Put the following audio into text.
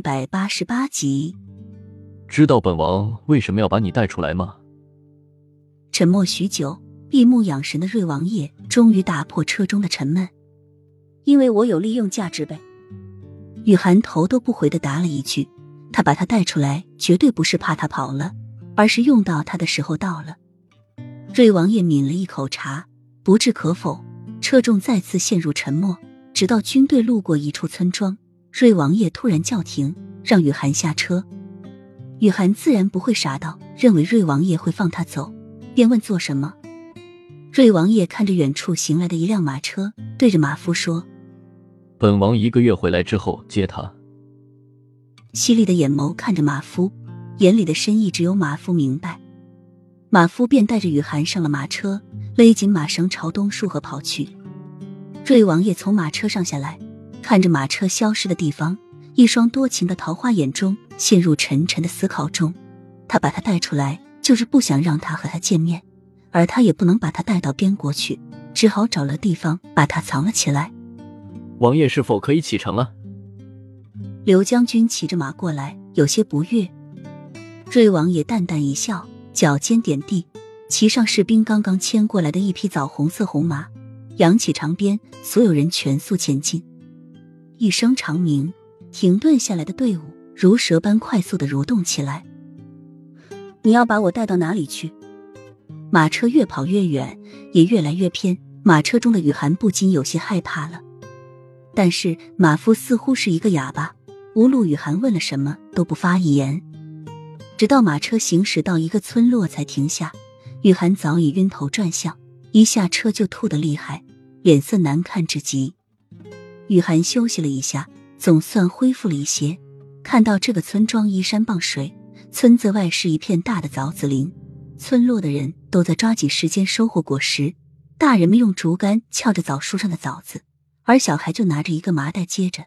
一百八十八集，知道本王为什么要把你带出来吗？沉默许久，闭目养神的瑞王爷终于打破车中的沉闷。因为我有利用价值呗。雨涵头都不回的答了一句：“他把他带出来，绝对不是怕他跑了，而是用到他的时候到了。”瑞王爷抿了一口茶，不置可否。车中再次陷入沉默，直到军队路过一处村庄，瑞王爷突然叫停，让雨涵下车。雨涵自然不会傻到认为瑞王爷会放他走，便问做什么。瑞王爷看着远处行来的一辆马车，对着马夫说：“本王一个月回来之后接他。”犀利的眼眸看着马夫，眼里的深意只有马夫明白。马夫便带着雨涵上了马车，勒紧马绳朝东树河跑去。瑞王爷从马车上下来，看着马车消失的地方，一双多情的桃花眼中陷入沉沉的思考中。他把他带出来，就是不想让他和他见面，而他也不能把他带到边国去，只好找了地方把他藏了起来。王爷是否可以启程了？刘将军骑着马过来，有些不悦。瑞王爷淡淡一笑。脚尖点地，骑上士兵刚刚牵过来的一匹枣红色红马，扬起长鞭，所有人全速前进。一声长鸣，停顿下来的队伍如蛇般快速的蠕动起来。你要把我带到哪里去？马车越跑越远，也越来越偏。马车中的雨涵不禁有些害怕了。但是马夫似乎是一个哑巴，无论雨涵问了什么，都不发一言。直到马车行驶到一个村落才停下，雨涵早已晕头转向，一下车就吐得厉害，脸色难看至极。雨涵休息了一下，总算恢复了一些。看到这个村庄依山傍水，村子外是一片大的枣子林，村落的人都在抓紧时间收获果实。大人们用竹竿撬着枣树上的枣子，而小孩就拿着一个麻袋接着